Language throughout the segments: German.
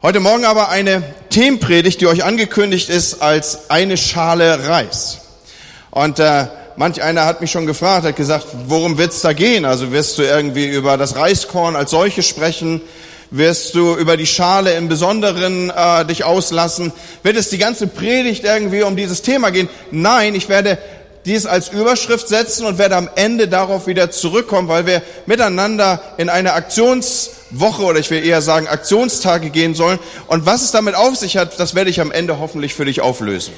Heute Morgen aber eine Themenpredigt, die euch angekündigt ist als eine Schale Reis. Und äh, manch einer hat mich schon gefragt, hat gesagt, worum wird's da gehen? Also wirst du irgendwie über das Reiskorn als solches sprechen? Wirst du über die Schale im Besonderen äh, dich auslassen? Wird es die ganze Predigt irgendwie um dieses Thema gehen? Nein, ich werde dies als Überschrift setzen und werde am Ende darauf wieder zurückkommen, weil wir miteinander in eine Aktions Woche oder ich will eher sagen Aktionstage gehen sollen. Und was es damit auf sich hat, das werde ich am Ende hoffentlich für dich auflösen.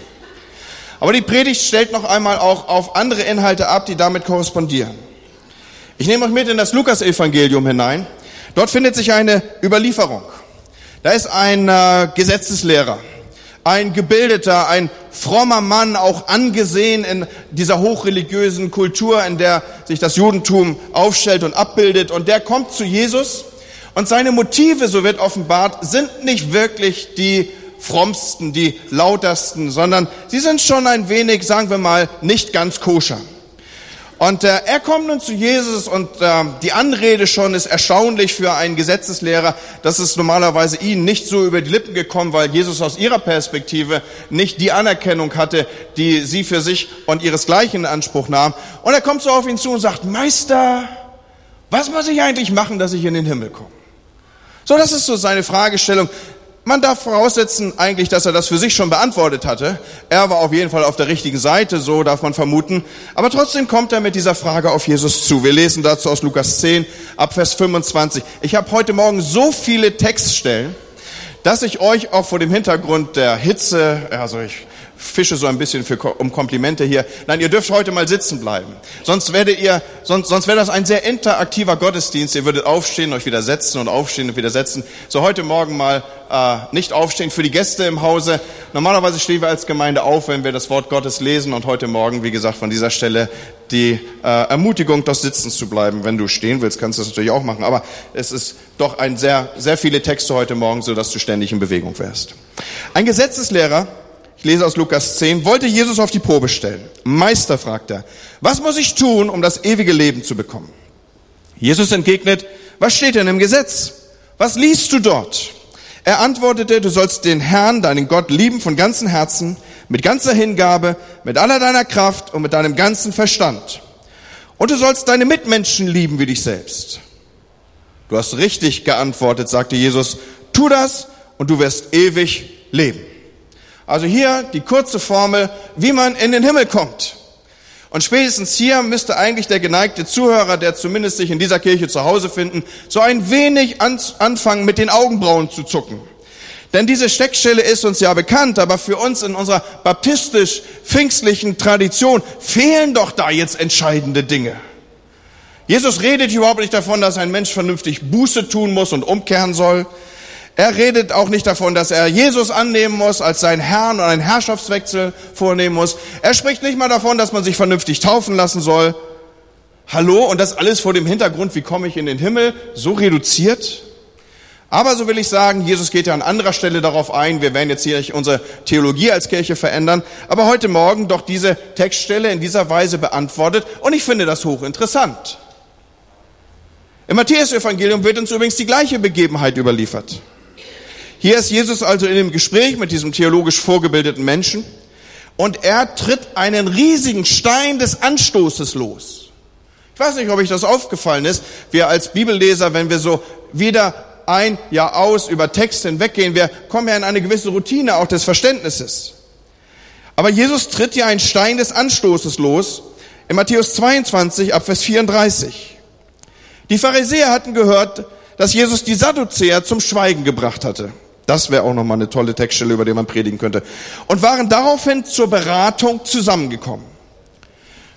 Aber die Predigt stellt noch einmal auch auf andere Inhalte ab, die damit korrespondieren. Ich nehme euch mit in das Lukas-Evangelium hinein. Dort findet sich eine Überlieferung. Da ist ein äh, Gesetzeslehrer, ein gebildeter, ein frommer Mann, auch angesehen in dieser hochreligiösen Kultur, in der sich das Judentum aufstellt und abbildet. Und der kommt zu Jesus und seine Motive, so wird offenbart, sind nicht wirklich die frommsten, die lautersten, sondern sie sind schon ein wenig, sagen wir mal, nicht ganz koscher. Und äh, er kommt nun zu Jesus und äh, die Anrede schon ist erstaunlich für einen Gesetzeslehrer. Das ist normalerweise ihnen nicht so über die Lippen gekommen, weil Jesus aus ihrer Perspektive nicht die Anerkennung hatte, die sie für sich und ihresgleichen in Anspruch nahm. Und er kommt so auf ihn zu und sagt, Meister, was muss ich eigentlich machen, dass ich in den Himmel komme? So, das ist so seine Fragestellung. Man darf voraussetzen eigentlich, dass er das für sich schon beantwortet hatte. Er war auf jeden Fall auf der richtigen Seite, so darf man vermuten. Aber trotzdem kommt er mit dieser Frage auf Jesus zu. Wir lesen dazu aus Lukas 10 ab Vers 25. Ich habe heute Morgen so viele Textstellen, dass ich euch auch vor dem Hintergrund der Hitze, also ich fische so ein bisschen für, um Komplimente hier. Nein, ihr dürft heute mal sitzen bleiben. Sonst werdet ihr, sonst, sonst wäre das ein sehr interaktiver Gottesdienst. Ihr würdet aufstehen, euch wieder setzen und aufstehen und wieder setzen. So heute Morgen mal äh, nicht aufstehen für die Gäste im Hause. Normalerweise stehen wir als Gemeinde auf, wenn wir das Wort Gottes lesen und heute Morgen, wie gesagt, von dieser Stelle die äh, Ermutigung, doch sitzen zu bleiben. Wenn du stehen willst, kannst du das natürlich auch machen. Aber es ist doch ein sehr, sehr viele Texte heute Morgen, so dass du ständig in Bewegung wärst. Ein Gesetzeslehrer ich lese aus Lukas 10, wollte Jesus auf die Probe stellen. Meister, fragt er, was muss ich tun, um das ewige Leben zu bekommen? Jesus entgegnet, was steht denn im Gesetz? Was liest du dort? Er antwortete, du sollst den Herrn, deinen Gott, lieben von ganzem Herzen, mit ganzer Hingabe, mit aller deiner Kraft und mit deinem ganzen Verstand. Und du sollst deine Mitmenschen lieben wie dich selbst. Du hast richtig geantwortet, sagte Jesus, tu das und du wirst ewig leben. Also hier die kurze Formel, wie man in den Himmel kommt. Und spätestens hier müsste eigentlich der geneigte Zuhörer, der zumindest sich in dieser Kirche zu Hause finden, so ein wenig anfangen mit den Augenbrauen zu zucken. Denn diese Steckstelle ist uns ja bekannt, aber für uns in unserer baptistisch-pfingstlichen Tradition fehlen doch da jetzt entscheidende Dinge. Jesus redet überhaupt nicht davon, dass ein Mensch vernünftig Buße tun muss und umkehren soll. Er redet auch nicht davon, dass er Jesus annehmen muss als seinen Herrn und einen Herrschaftswechsel vornehmen muss. Er spricht nicht mal davon, dass man sich vernünftig taufen lassen soll. Hallo? Und das alles vor dem Hintergrund, wie komme ich in den Himmel? So reduziert? Aber so will ich sagen, Jesus geht ja an anderer Stelle darauf ein. Wir werden jetzt hier unsere Theologie als Kirche verändern. Aber heute Morgen doch diese Textstelle in dieser Weise beantwortet. Und ich finde das hochinteressant. Im Matthäus-Evangelium wird uns übrigens die gleiche Begebenheit überliefert. Hier ist Jesus also in dem Gespräch mit diesem theologisch vorgebildeten Menschen und er tritt einen riesigen Stein des Anstoßes los. Ich weiß nicht, ob euch das aufgefallen ist. Wir als Bibelleser, wenn wir so wieder ein Jahr aus über Text hinweggehen, wir kommen ja in eine gewisse Routine auch des Verständnisses. Aber Jesus tritt ja einen Stein des Anstoßes los in Matthäus 22 ab Vers 34. Die Pharisäer hatten gehört, dass Jesus die Sadduzäer zum Schweigen gebracht hatte. Das wäre auch nochmal eine tolle Textstelle, über die man predigen könnte. Und waren daraufhin zur Beratung zusammengekommen.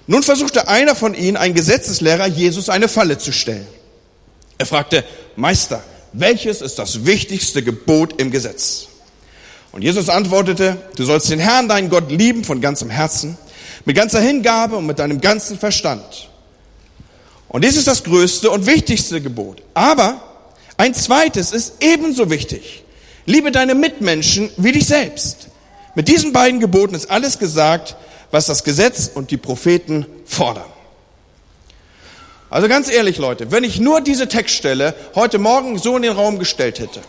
Nun versuchte einer von ihnen, ein Gesetzeslehrer, Jesus eine Falle zu stellen. Er fragte, Meister, welches ist das wichtigste Gebot im Gesetz? Und Jesus antwortete, du sollst den Herrn, deinen Gott, lieben von ganzem Herzen, mit ganzer Hingabe und mit deinem ganzen Verstand. Und dies ist das größte und wichtigste Gebot. Aber ein zweites ist ebenso wichtig. Liebe deine Mitmenschen wie dich selbst. Mit diesen beiden Geboten ist alles gesagt, was das Gesetz und die Propheten fordern. Also ganz ehrlich, Leute, wenn ich nur diese Textstelle heute Morgen so in den Raum gestellt hätte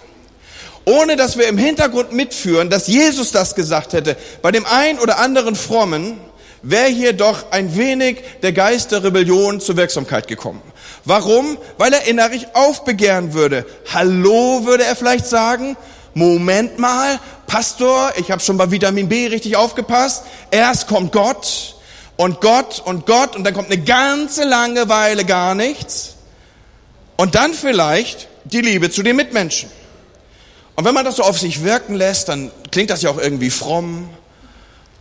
ohne dass wir im Hintergrund mitführen, dass Jesus das gesagt hätte, bei dem einen oder anderen Frommen wäre hier doch ein wenig der Geist der Rebellion zur Wirksamkeit gekommen. Warum? Weil er innerlich aufbegehren würde. Hallo, würde er vielleicht sagen. Moment mal, Pastor, ich habe schon bei Vitamin B richtig aufgepasst. Erst kommt Gott und Gott und Gott und dann kommt eine ganze lange Weile gar nichts. Und dann vielleicht die Liebe zu den Mitmenschen. Und wenn man das so auf sich wirken lässt, dann klingt das ja auch irgendwie fromm.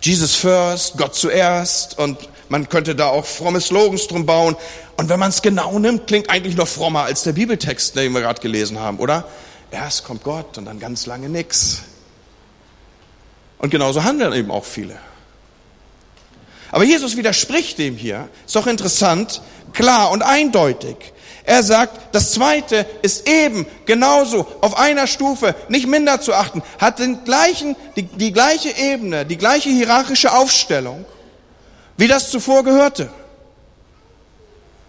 Jesus first, Gott zuerst und man könnte da auch fromme Slogans drum bauen. Und wenn man es genau nimmt, klingt eigentlich noch frommer als der Bibeltext, den wir gerade gelesen haben, oder? Erst kommt Gott und dann ganz lange nix. Und genauso handeln eben auch viele. Aber Jesus widerspricht dem hier. Ist doch interessant, klar und eindeutig. Er sagt, das zweite ist eben genauso auf einer Stufe, nicht minder zu achten, hat den gleichen, die, die gleiche Ebene, die gleiche hierarchische Aufstellung, wie das zuvor gehörte.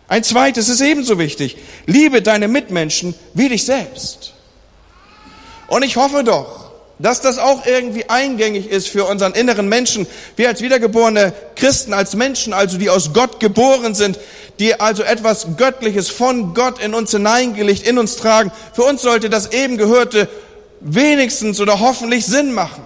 Ein zweites ist ebenso wichtig. Liebe deine Mitmenschen wie dich selbst. Und ich hoffe doch, dass das auch irgendwie eingängig ist für unseren inneren Menschen. Wir als wiedergeborene Christen, als Menschen, also die aus Gott geboren sind, die also etwas Göttliches von Gott in uns hineingelegt, in uns tragen. Für uns sollte das eben Gehörte wenigstens oder hoffentlich Sinn machen.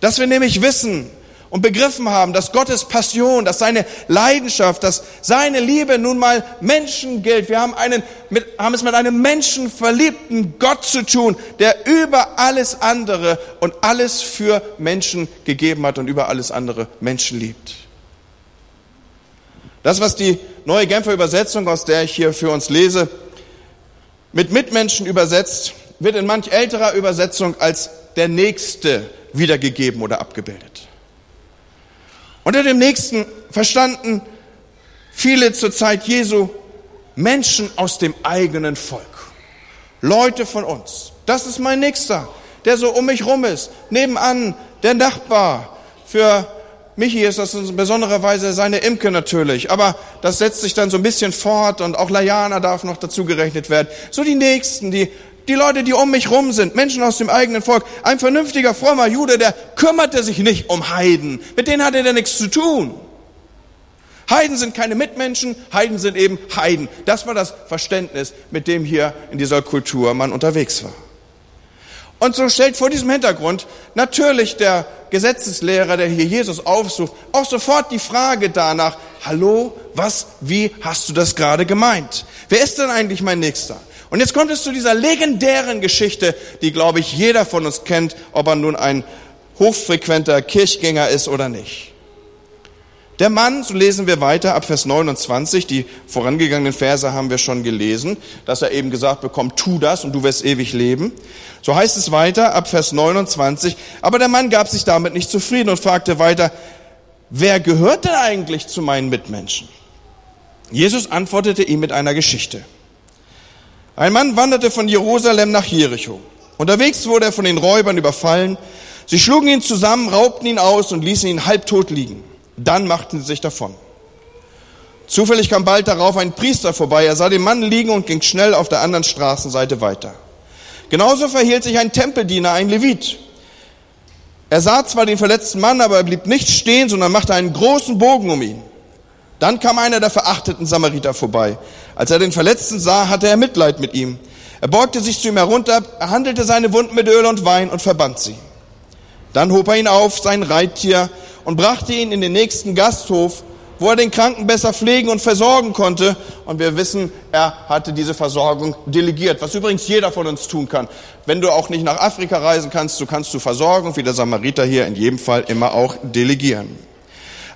Dass wir nämlich wissen und begriffen haben, dass Gottes Passion, dass seine Leidenschaft, dass seine Liebe nun mal Menschen gilt. Wir haben, einen, mit, haben es mit einem menschenverliebten Gott zu tun, der über alles andere und alles für Menschen gegeben hat und über alles andere Menschen liebt. Das, was die neue Genfer Übersetzung, aus der ich hier für uns lese, mit Mitmenschen übersetzt, wird in manch älterer Übersetzung als der Nächste wiedergegeben oder abgebildet. Unter dem Nächsten verstanden viele zur Zeit Jesu Menschen aus dem eigenen Volk. Leute von uns. Das ist mein Nächster, der so um mich rum ist. Nebenan der Nachbar. Für Michi ist das in besonderer Weise seine Imke natürlich, aber das setzt sich dann so ein bisschen fort und auch Layana darf noch dazu gerechnet werden. So die Nächsten, die, die Leute, die um mich rum sind, Menschen aus dem eigenen Volk. Ein vernünftiger, frommer Jude, der kümmerte sich nicht um Heiden. Mit denen hatte er nichts zu tun. Heiden sind keine Mitmenschen, Heiden sind eben Heiden. Das war das Verständnis, mit dem hier in dieser Kultur man unterwegs war. Und so stellt vor diesem Hintergrund natürlich der Gesetzeslehrer, der hier Jesus aufsucht, auch sofort die Frage danach, hallo, was, wie hast du das gerade gemeint? Wer ist denn eigentlich mein Nächster? Und jetzt kommt es zu dieser legendären Geschichte, die, glaube ich, jeder von uns kennt, ob er nun ein hochfrequenter Kirchgänger ist oder nicht. Der Mann, so lesen wir weiter ab Vers 29, die vorangegangenen Verse haben wir schon gelesen, dass er eben gesagt bekommt, tu das und du wirst ewig leben. So heißt es weiter ab Vers 29, aber der Mann gab sich damit nicht zufrieden und fragte weiter, wer gehört denn eigentlich zu meinen Mitmenschen? Jesus antwortete ihm mit einer Geschichte. Ein Mann wanderte von Jerusalem nach Jericho. Unterwegs wurde er von den Räubern überfallen. Sie schlugen ihn zusammen, raubten ihn aus und ließen ihn halbtot liegen. Dann machten sie sich davon. Zufällig kam bald darauf ein Priester vorbei. Er sah den Mann liegen und ging schnell auf der anderen Straßenseite weiter. Genauso verhielt sich ein Tempeldiener, ein Levit. Er sah zwar den verletzten Mann, aber er blieb nicht stehen, sondern machte einen großen Bogen um ihn. Dann kam einer der verachteten Samariter vorbei. Als er den Verletzten sah, hatte er Mitleid mit ihm. Er beugte sich zu ihm herunter, er handelte seine Wunden mit Öl und Wein und verband sie. Dann hob er ihn auf, sein Reittier, und brachte ihn in den nächsten Gasthof, wo er den Kranken besser pflegen und versorgen konnte. Und wir wissen, er hatte diese Versorgung delegiert, was übrigens jeder von uns tun kann. Wenn du auch nicht nach Afrika reisen kannst, so kannst du Versorgung, wie der Samariter hier in jedem Fall immer auch delegieren.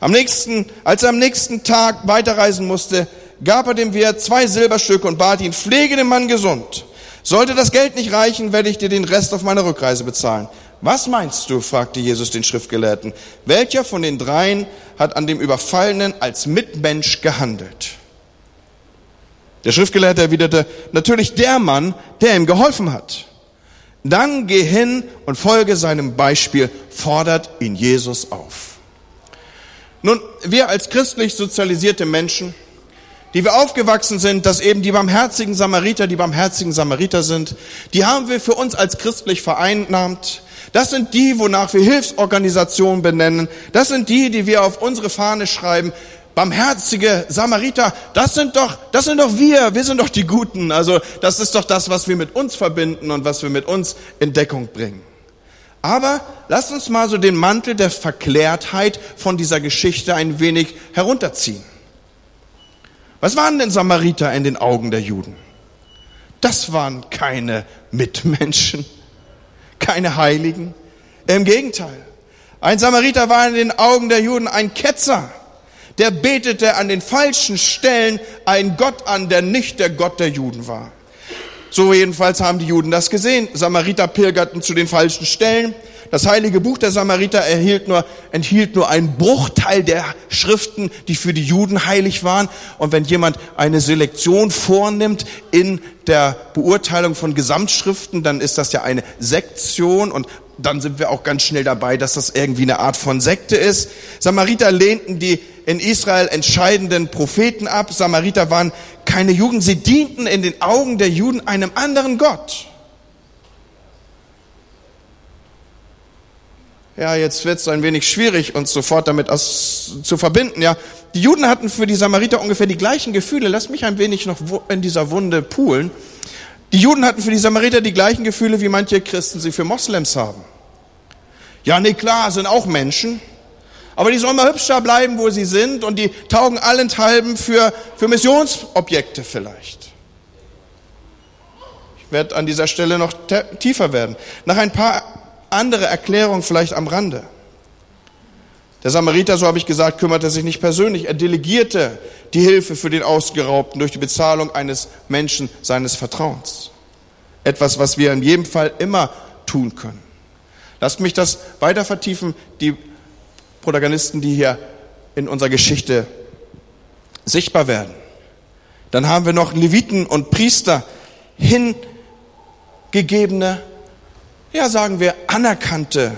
Am nächsten, als er am nächsten Tag weiterreisen musste, gab er dem Wirt zwei Silberstücke und bat ihn, pflege den Mann gesund. Sollte das Geld nicht reichen, werde ich dir den Rest auf meiner Rückreise bezahlen. Was meinst du? fragte Jesus den Schriftgelehrten. Welcher von den dreien hat an dem Überfallenen als Mitmensch gehandelt? Der Schriftgelehrte erwiderte, natürlich der Mann, der ihm geholfen hat. Dann geh hin und folge seinem Beispiel, fordert ihn Jesus auf. Nun, wir als christlich sozialisierte Menschen, die wir aufgewachsen sind, dass eben die barmherzigen Samariter die barmherzigen Samariter sind, die haben wir für uns als christlich vereinnahmt. Das sind die, wonach wir Hilfsorganisationen benennen. Das sind die, die wir auf unsere Fahne schreiben. Barmherzige Samariter, das sind doch, das sind doch wir. Wir sind doch die Guten. Also, das ist doch das, was wir mit uns verbinden und was wir mit uns in Deckung bringen. Aber lasst uns mal so den Mantel der Verklärtheit von dieser Geschichte ein wenig herunterziehen. Was waren denn Samariter in den Augen der Juden? Das waren keine Mitmenschen, keine Heiligen. Im Gegenteil. Ein Samariter war in den Augen der Juden ein Ketzer. Der betete an den falschen Stellen einen Gott an, der nicht der Gott der Juden war. So jedenfalls haben die Juden das gesehen. Samariter pilgerten zu den falschen Stellen. Das heilige Buch der Samariter erhielt nur, enthielt nur einen Bruchteil der Schriften, die für die Juden heilig waren. Und wenn jemand eine Selektion vornimmt in der Beurteilung von Gesamtschriften, dann ist das ja eine Sektion und dann sind wir auch ganz schnell dabei, dass das irgendwie eine Art von Sekte ist. Samariter lehnten die in Israel entscheidenden Propheten ab. Samariter waren keine Juden. Sie dienten in den Augen der Juden einem anderen Gott. Ja, jetzt wird es ein wenig schwierig, uns sofort damit aus, zu verbinden. Ja, die Juden hatten für die Samariter ungefähr die gleichen Gefühle. Lass mich ein wenig noch in dieser Wunde poolen. Die Juden hatten für die Samariter die gleichen Gefühle, wie manche Christen sie für Moslems haben. Ja, nee, klar, sind auch Menschen. Aber die sollen mal hübscher bleiben, wo sie sind und die taugen allenthalben für, für Missionsobjekte vielleicht. Ich werde an dieser Stelle noch tiefer werden. Nach ein paar andere Erklärung vielleicht am Rande. Der Samariter, so habe ich gesagt, kümmerte sich nicht persönlich. Er delegierte die Hilfe für den Ausgeraubten durch die Bezahlung eines Menschen seines Vertrauens. Etwas, was wir in jedem Fall immer tun können. Lasst mich das weiter vertiefen. Die Protagonisten, die hier in unserer Geschichte sichtbar werden. Dann haben wir noch Leviten und Priester, hingegebene ja sagen wir, anerkannte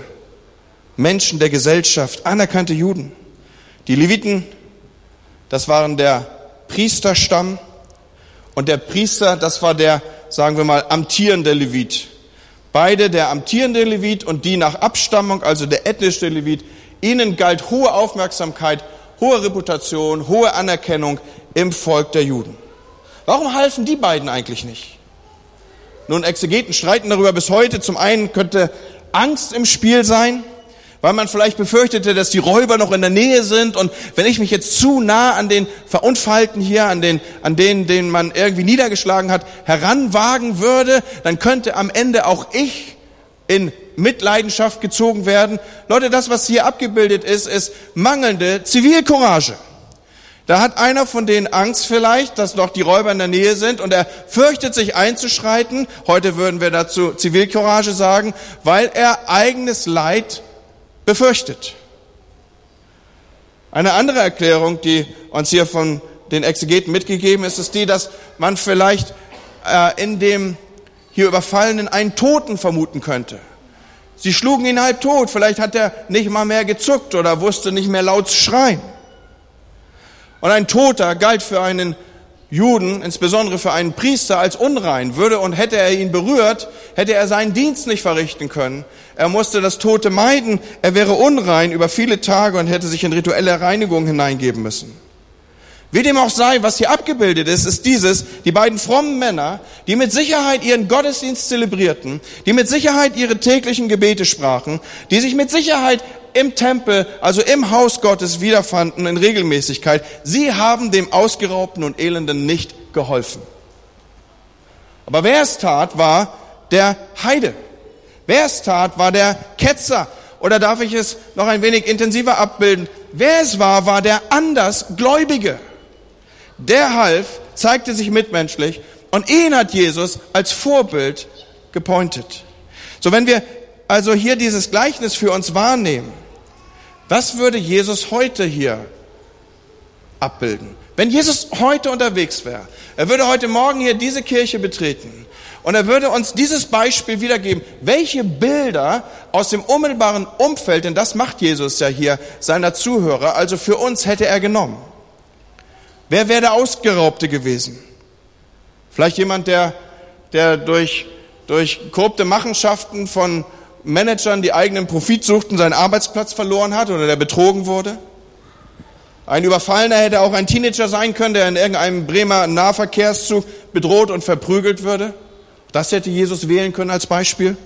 Menschen der Gesellschaft, anerkannte Juden. Die Leviten, das waren der Priesterstamm und der Priester, das war der, sagen wir mal, amtierende Levit. Beide, der amtierende Levit und die nach Abstammung, also der ethnische Levit, ihnen galt hohe Aufmerksamkeit, hohe Reputation, hohe Anerkennung im Volk der Juden. Warum halfen die beiden eigentlich nicht? Nun, Exegeten streiten darüber bis heute. Zum einen könnte Angst im Spiel sein, weil man vielleicht befürchtete, dass die Räuber noch in der Nähe sind und wenn ich mich jetzt zu nah an den Verunfallten hier, an den, an denen, den man irgendwie niedergeschlagen hat, heranwagen würde, dann könnte am Ende auch ich in Mitleidenschaft gezogen werden. Leute, das, was hier abgebildet ist, ist mangelnde Zivilcourage. Da hat einer von denen Angst vielleicht, dass noch die Räuber in der Nähe sind und er fürchtet sich einzuschreiten. Heute würden wir dazu Zivilcourage sagen, weil er eigenes Leid befürchtet. Eine andere Erklärung, die uns hier von den Exegeten mitgegeben ist, ist die, dass man vielleicht äh, in dem hier Überfallenen einen Toten vermuten könnte. Sie schlugen ihn halb tot, vielleicht hat er nicht mal mehr gezuckt oder wusste nicht mehr laut zu schreien. Und ein Toter galt für einen Juden, insbesondere für einen Priester, als unrein. Würde und hätte er ihn berührt, hätte er seinen Dienst nicht verrichten können. Er musste das Tote meiden. Er wäre unrein über viele Tage und hätte sich in rituelle Reinigung hineingeben müssen. Wie dem auch sei, was hier abgebildet ist, ist dieses, die beiden frommen Männer, die mit Sicherheit ihren Gottesdienst zelebrierten, die mit Sicherheit ihre täglichen Gebete sprachen, die sich mit Sicherheit im Tempel, also im Haus Gottes wiederfanden in Regelmäßigkeit, sie haben dem Ausgeraubten und Elenden nicht geholfen. Aber wer es tat, war der Heide. Wer es tat, war der Ketzer. Oder darf ich es noch ein wenig intensiver abbilden? Wer es war, war der Andersgläubige. Der half, zeigte sich mitmenschlich und ihn hat Jesus als Vorbild gepointet. So, wenn wir also hier dieses Gleichnis für uns wahrnehmen, was würde Jesus heute hier abbilden? Wenn Jesus heute unterwegs wäre, er würde heute Morgen hier diese Kirche betreten und er würde uns dieses Beispiel wiedergeben, welche Bilder aus dem unmittelbaren Umfeld, denn das macht Jesus ja hier seiner Zuhörer, also für uns hätte er genommen. Wer wäre der Ausgeraubte gewesen? Vielleicht jemand, der, der durch, durch korrupte Machenschaften von Managern, die eigenen Profit suchten, seinen Arbeitsplatz verloren hat oder der betrogen wurde? Ein Überfallener hätte auch ein Teenager sein können, der in irgendeinem Bremer Nahverkehrszug bedroht und verprügelt würde. Das hätte Jesus wählen können als Beispiel.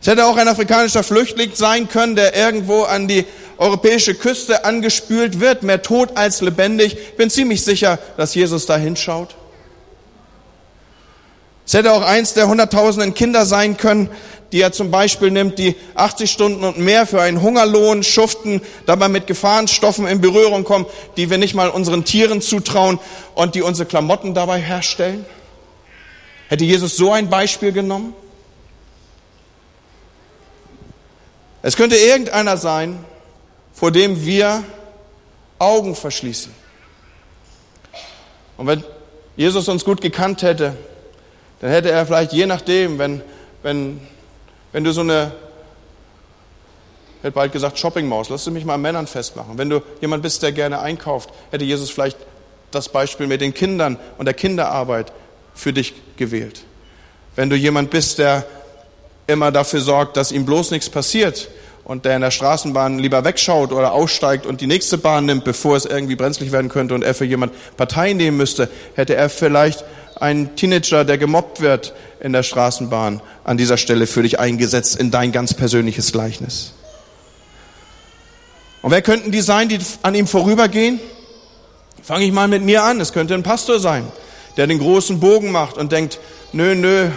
Es hätte auch ein afrikanischer Flüchtling sein können, der irgendwo an die europäische Küste angespült wird, mehr tot als lebendig. Ich bin ziemlich sicher, dass Jesus da hinschaut. Es hätte auch eins der hunderttausenden Kinder sein können, die er zum Beispiel nimmt, die 80 Stunden und mehr für einen Hungerlohn schuften, dabei mit Gefahrenstoffen in Berührung kommen, die wir nicht mal unseren Tieren zutrauen und die unsere Klamotten dabei herstellen. Hätte Jesus so ein Beispiel genommen? Es könnte irgendeiner sein, vor dem wir Augen verschließen. Und wenn Jesus uns gut gekannt hätte, dann hätte er vielleicht je nachdem, wenn, wenn, wenn du so eine, ich hätte bald gesagt Shoppingmaus, lass du mich mal an Männern festmachen. Wenn du jemand bist, der gerne einkauft, hätte Jesus vielleicht das Beispiel mit den Kindern und der Kinderarbeit für dich gewählt. Wenn du jemand bist, der immer dafür sorgt, dass ihm bloß nichts passiert und der in der Straßenbahn lieber wegschaut oder aussteigt und die nächste Bahn nimmt, bevor es irgendwie brenzlig werden könnte und er für jemand Partei nehmen müsste, hätte er vielleicht einen Teenager, der gemobbt wird in der Straßenbahn, an dieser Stelle für dich eingesetzt in dein ganz persönliches Gleichnis. Und wer könnten die sein, die an ihm vorübergehen? Fange ich mal mit mir an. Es könnte ein Pastor sein, der den großen Bogen macht und denkt, nö, nö,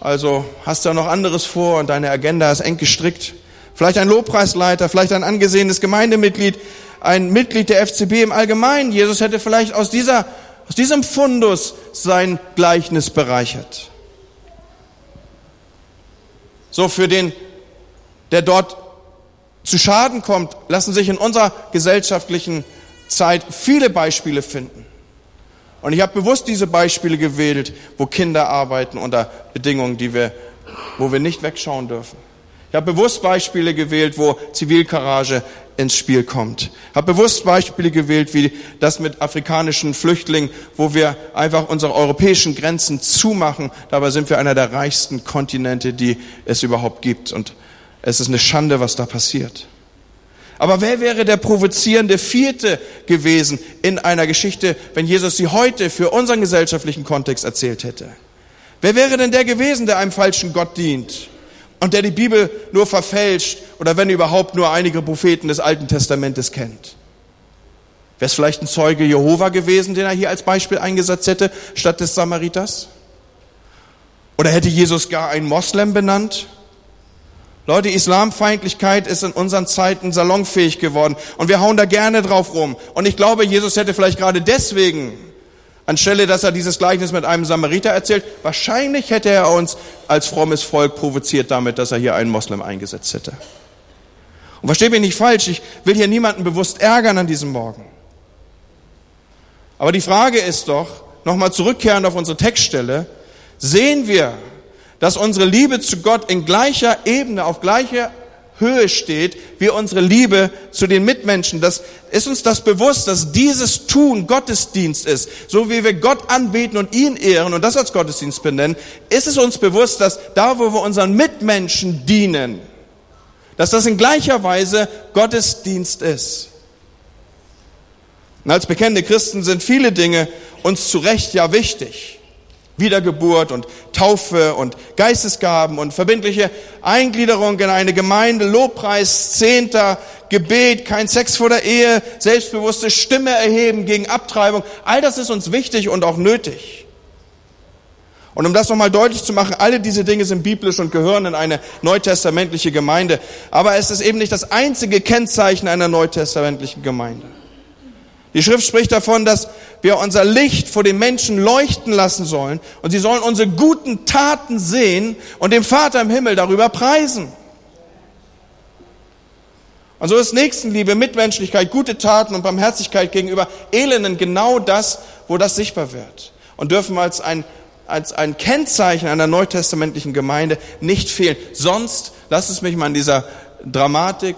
also hast du ja noch anderes vor und deine Agenda ist eng gestrickt. Vielleicht ein Lobpreisleiter, vielleicht ein angesehenes Gemeindemitglied, ein Mitglied der FCB im Allgemeinen. Jesus hätte vielleicht aus dieser, aus diesem Fundus sein Gleichnis bereichert. So für den, der dort zu Schaden kommt, lassen sich in unserer gesellschaftlichen Zeit viele Beispiele finden. Und ich habe bewusst diese Beispiele gewählt, wo Kinder arbeiten unter Bedingungen, die wir, wo wir nicht wegschauen dürfen. Ich habe bewusst Beispiele gewählt, wo Zivilcourage ins Spiel kommt. Ich habe bewusst Beispiele gewählt, wie das mit afrikanischen Flüchtlingen, wo wir einfach unsere europäischen Grenzen zumachen. Dabei sind wir einer der reichsten Kontinente, die es überhaupt gibt. Und es ist eine Schande, was da passiert. Aber wer wäre der provozierende Vierte gewesen in einer Geschichte, wenn Jesus sie heute für unseren gesellschaftlichen Kontext erzählt hätte? Wer wäre denn der gewesen, der einem falschen Gott dient und der die Bibel nur verfälscht oder wenn überhaupt nur einige Propheten des Alten Testamentes kennt? Wäre es vielleicht ein Zeuge Jehova gewesen, den er hier als Beispiel eingesetzt hätte, statt des Samariters? Oder hätte Jesus gar einen Moslem benannt? Leute, Islamfeindlichkeit ist in unseren Zeiten salonfähig geworden und wir hauen da gerne drauf rum. Und ich glaube, Jesus hätte vielleicht gerade deswegen, anstelle dass er dieses Gleichnis mit einem Samariter erzählt, wahrscheinlich hätte er uns als frommes Volk provoziert damit, dass er hier einen Moslem eingesetzt hätte. Und versteht mich nicht falsch, ich will hier niemanden bewusst ärgern an diesem Morgen. Aber die Frage ist doch, nochmal zurückkehrend auf unsere Textstelle, sehen wir dass unsere Liebe zu Gott in gleicher Ebene, auf gleicher Höhe steht, wie unsere Liebe zu den Mitmenschen. Das ist uns das bewusst, dass dieses Tun Gottesdienst ist. So wie wir Gott anbeten und ihn ehren und das als Gottesdienst benennen, ist es uns bewusst, dass da, wo wir unseren Mitmenschen dienen, dass das in gleicher Weise Gottesdienst ist. Und als bekennende Christen sind viele Dinge uns zu Recht ja wichtig. Wiedergeburt und Taufe und Geistesgaben und verbindliche Eingliederung in eine Gemeinde, Lobpreis, Zehnter, Gebet, kein Sex vor der Ehe, selbstbewusste Stimme erheben gegen Abtreibung. All das ist uns wichtig und auch nötig. Und um das nochmal deutlich zu machen, alle diese Dinge sind biblisch und gehören in eine neutestamentliche Gemeinde. Aber es ist eben nicht das einzige Kennzeichen einer neutestamentlichen Gemeinde. Die Schrift spricht davon, dass wir unser Licht vor den Menschen leuchten lassen sollen und sie sollen unsere guten Taten sehen und dem Vater im Himmel darüber preisen. Und so ist Nächstenliebe, Mitmenschlichkeit, gute Taten und Barmherzigkeit gegenüber Elenden genau das, wo das sichtbar wird. Und dürfen als ein, als ein Kennzeichen einer neutestamentlichen Gemeinde nicht fehlen. Sonst, lasst es mich mal in dieser Dramatik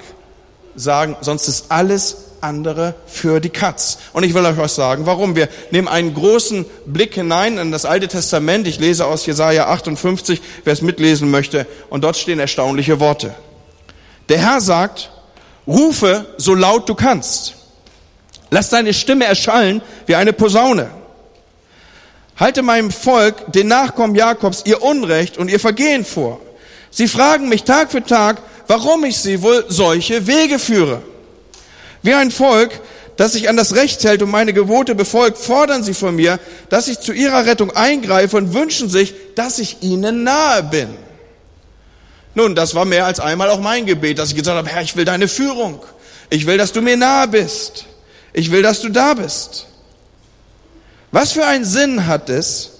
sagen, sonst ist alles andere für die Katz. Und ich will euch was sagen, warum. Wir nehmen einen großen Blick hinein in das Alte Testament. Ich lese aus Jesaja 58, wer es mitlesen möchte. Und dort stehen erstaunliche Worte. Der Herr sagt, rufe so laut du kannst. Lass deine Stimme erschallen wie eine Posaune. Halte meinem Volk, den Nachkommen Jakobs, ihr Unrecht und ihr Vergehen vor. Sie fragen mich Tag für Tag, warum ich sie wohl solche Wege führe. Wie ein Volk, das sich an das Recht hält und meine Gebote befolgt, fordern sie von mir, dass ich zu ihrer Rettung eingreife und wünschen sich, dass ich ihnen nahe bin. Nun, das war mehr als einmal auch mein Gebet, dass ich gesagt habe, Herr, ich will deine Führung. Ich will, dass du mir nahe bist. Ich will, dass du da bist. Was für einen Sinn hat es,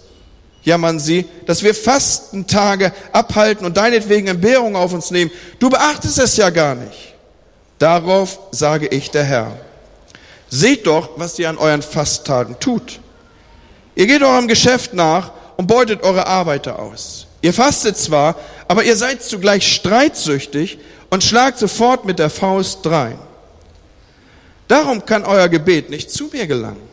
jammern sie, dass wir Fastentage abhalten und deinetwegen Entbehrung auf uns nehmen. Du beachtest es ja gar nicht. Darauf sage ich der Herr. Seht doch, was ihr an euren Fasttagen tut. Ihr geht eurem Geschäft nach und beutet eure Arbeiter aus. Ihr fastet zwar, aber ihr seid zugleich streitsüchtig und schlagt sofort mit der Faust drein. Darum kann euer Gebet nicht zu mir gelangen.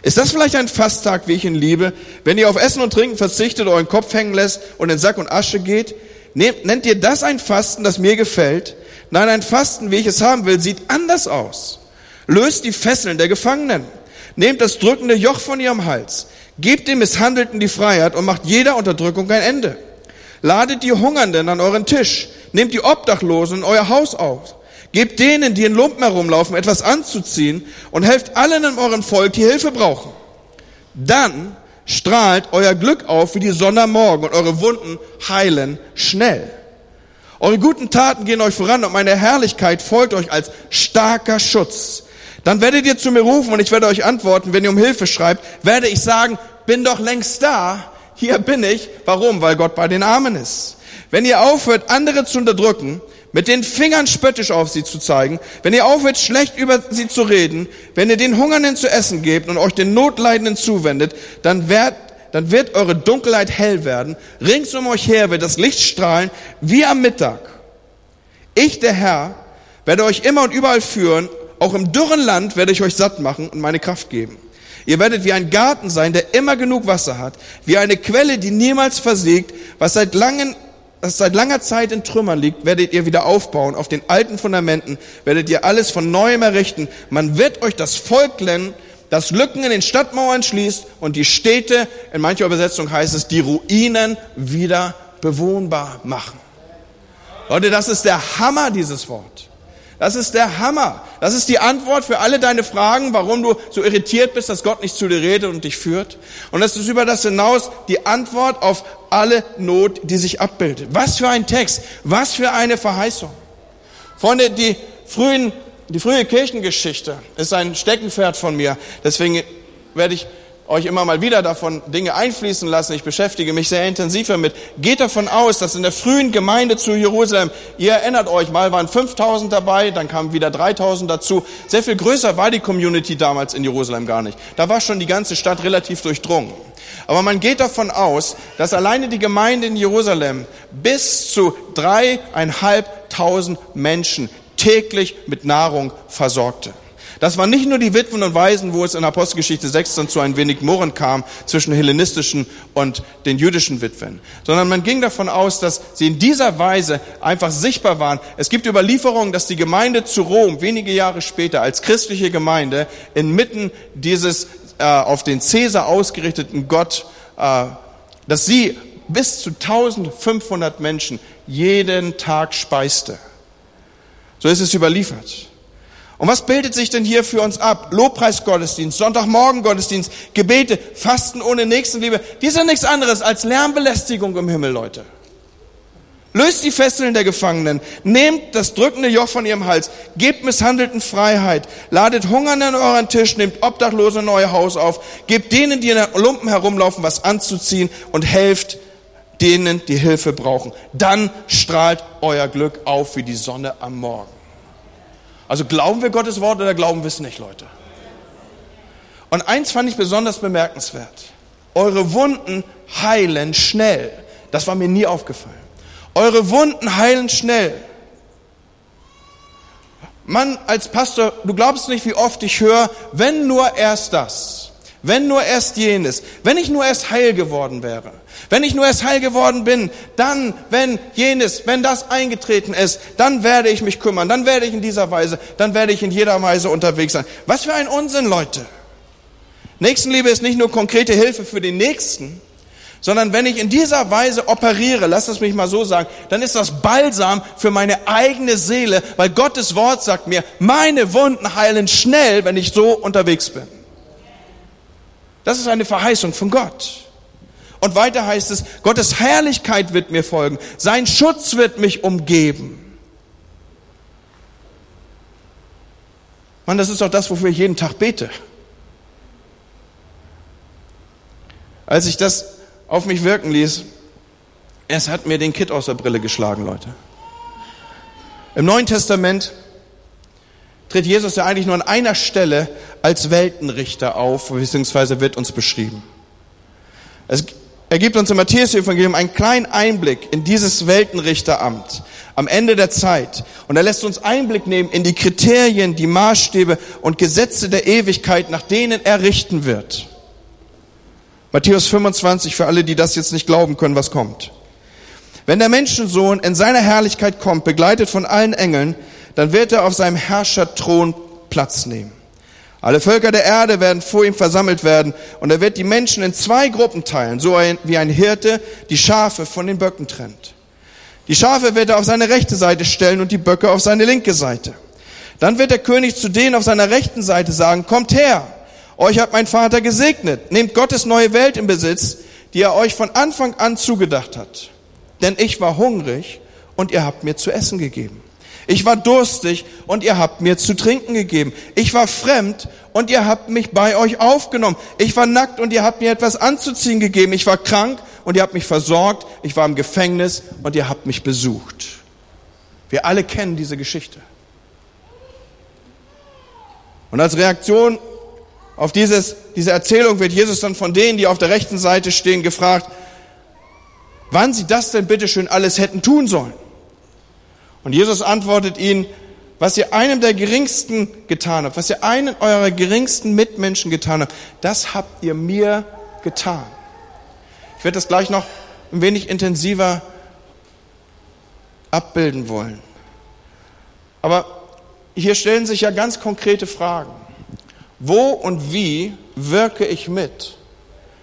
Ist das vielleicht ein Fasttag, wie ich ihn liebe? Wenn ihr auf Essen und Trinken verzichtet, euren Kopf hängen lässt und in Sack und Asche geht? Nennt ihr das ein Fasten, das mir gefällt? Nein, ein Fasten, wie ich es haben will, sieht anders aus. Löst die Fesseln der Gefangenen. Nehmt das drückende Joch von ihrem Hals. Gebt den Misshandelten die Freiheit und macht jeder Unterdrückung ein Ende. Ladet die Hungernden an euren Tisch. Nehmt die Obdachlosen in euer Haus auf. Gebt denen, die in Lumpen herumlaufen, etwas anzuziehen und helft allen in eurem Volk, die Hilfe brauchen. Dann strahlt euer Glück auf wie die Sonne am Morgen und eure Wunden heilen schnell. Eure guten Taten gehen euch voran und meine Herrlichkeit folgt euch als starker Schutz. Dann werdet ihr zu mir rufen und ich werde euch antworten, wenn ihr um Hilfe schreibt, werde ich sagen, bin doch längst da, hier bin ich. Warum? Weil Gott bei den Armen ist. Wenn ihr aufhört, andere zu unterdrücken, mit den Fingern spöttisch auf sie zu zeigen, wenn ihr aufhört, schlecht über sie zu reden, wenn ihr den Hungernden zu essen gebt und euch den Notleidenden zuwendet, dann wird, dann wird eure Dunkelheit hell werden. Rings um euch her wird das Licht strahlen wie am Mittag. Ich, der Herr, werde euch immer und überall führen. Auch im dürren Land werde ich euch satt machen und meine Kraft geben. Ihr werdet wie ein Garten sein, der immer genug Wasser hat, wie eine Quelle, die niemals versiegt, was seit langen das seit langer Zeit in Trümmern liegt, werdet ihr wieder aufbauen. Auf den alten Fundamenten werdet ihr alles von neuem errichten. Man wird euch das Volk nennen, das Lücken in den Stadtmauern schließt und die Städte, in mancher Übersetzung heißt es, die Ruinen wieder bewohnbar machen. Leute, das ist der Hammer, dieses Wort. Das ist der Hammer. Das ist die Antwort für alle deine Fragen, warum du so irritiert bist, dass Gott nicht zu dir redet und dich führt. Und es ist über das hinaus die Antwort auf alle Not, die sich abbildet. Was für ein Text, was für eine Verheißung. Freunde, die frühen, die frühe Kirchengeschichte ist ein Steckenpferd von mir. Deswegen werde ich euch immer mal wieder davon Dinge einfließen lassen. Ich beschäftige mich sehr intensiv damit. Geht davon aus, dass in der frühen Gemeinde zu Jerusalem, ihr erinnert euch, mal waren 5000 dabei, dann kamen wieder 3000 dazu. Sehr viel größer war die Community damals in Jerusalem gar nicht. Da war schon die ganze Stadt relativ durchdrungen. Aber man geht davon aus, dass alleine die Gemeinde in Jerusalem bis zu dreieinhalbtausend Menschen täglich mit Nahrung versorgte. Das waren nicht nur die Witwen und Waisen, wo es in Apostelgeschichte 6 dann zu ein wenig Murren kam zwischen hellenistischen und den jüdischen Witwen, sondern man ging davon aus, dass sie in dieser Weise einfach sichtbar waren. Es gibt Überlieferungen, dass die Gemeinde zu Rom wenige Jahre später als christliche Gemeinde inmitten dieses äh, auf den Cäsar ausgerichteten Gott, äh, dass sie bis zu 1500 Menschen jeden Tag speiste. So ist es überliefert. Und was bildet sich denn hier für uns ab? Lobpreisgottesdienst, Sonntagmorgen-Gottesdienst, Gebete, Fasten ohne Nächstenliebe. Die sind nichts anderes als Lärmbelästigung im Himmel, Leute. Löst die Fesseln der Gefangenen, nehmt das drückende Joch von ihrem Hals, gebt Misshandelten Freiheit, ladet Hungernden an euren Tisch, nehmt Obdachlose in euer Haus auf, gebt denen, die in den Lumpen herumlaufen, was anzuziehen und helft denen, die Hilfe brauchen. Dann strahlt euer Glück auf wie die Sonne am Morgen. Also glauben wir Gottes Wort oder glauben wir es nicht, Leute? Und eins fand ich besonders bemerkenswert. Eure Wunden heilen schnell. Das war mir nie aufgefallen. Eure Wunden heilen schnell. Mann, als Pastor, du glaubst nicht, wie oft ich höre, wenn nur erst das, wenn nur erst jenes, wenn ich nur erst heil geworden wäre, wenn ich nur erst heil geworden bin, dann, wenn jenes, wenn das eingetreten ist, dann werde ich mich kümmern, dann werde ich in dieser Weise, dann werde ich in jeder Weise unterwegs sein. Was für ein Unsinn, Leute. Nächstenliebe ist nicht nur konkrete Hilfe für den Nächsten, sondern wenn ich in dieser Weise operiere, lass es mich mal so sagen, dann ist das Balsam für meine eigene Seele, weil Gottes Wort sagt mir, meine Wunden heilen schnell, wenn ich so unterwegs bin. Das ist eine Verheißung von Gott. Und weiter heißt es, Gottes Herrlichkeit wird mir folgen, sein Schutz wird mich umgeben. Mann, das ist doch das, wofür ich jeden Tag bete. Als ich das auf mich wirken ließ, es hat mir den Kitt aus der Brille geschlagen, Leute. Im Neuen Testament tritt Jesus ja eigentlich nur an einer Stelle als Weltenrichter auf, beziehungsweise wird uns beschrieben. Es, er gibt uns im Matthäus-Evangelium einen kleinen Einblick in dieses Weltenrichteramt am Ende der Zeit. Und er lässt uns Einblick nehmen in die Kriterien, die Maßstäbe und Gesetze der Ewigkeit, nach denen er richten wird. Matthäus 25 für alle, die das jetzt nicht glauben können, was kommt. Wenn der Menschensohn in seiner Herrlichkeit kommt, begleitet von allen Engeln, dann wird er auf seinem Herrscherthron Platz nehmen. Alle Völker der Erde werden vor ihm versammelt werden und er wird die Menschen in zwei Gruppen teilen, so wie ein Hirte die Schafe von den Böcken trennt. Die Schafe wird er auf seine rechte Seite stellen und die Böcke auf seine linke Seite. Dann wird der König zu denen auf seiner rechten Seite sagen, kommt her, euch hat mein Vater gesegnet. Nehmt Gottes neue Welt in Besitz, die er euch von Anfang an zugedacht hat. Denn ich war hungrig und ihr habt mir zu essen gegeben. Ich war durstig und ihr habt mir zu trinken gegeben. Ich war fremd und ihr habt mich bei euch aufgenommen. Ich war nackt und ihr habt mir etwas anzuziehen gegeben. Ich war krank und ihr habt mich versorgt. Ich war im Gefängnis und ihr habt mich besucht. Wir alle kennen diese Geschichte. Und als Reaktion auf dieses, diese Erzählung wird Jesus dann von denen, die auf der rechten Seite stehen, gefragt, wann sie das denn bitteschön alles hätten tun sollen. Und Jesus antwortet ihnen, was ihr einem der geringsten getan habt, was ihr einen eurer geringsten Mitmenschen getan habt, das habt ihr mir getan. Ich werde das gleich noch ein wenig intensiver abbilden wollen. Aber hier stellen sich ja ganz konkrete Fragen. Wo und wie wirke ich mit,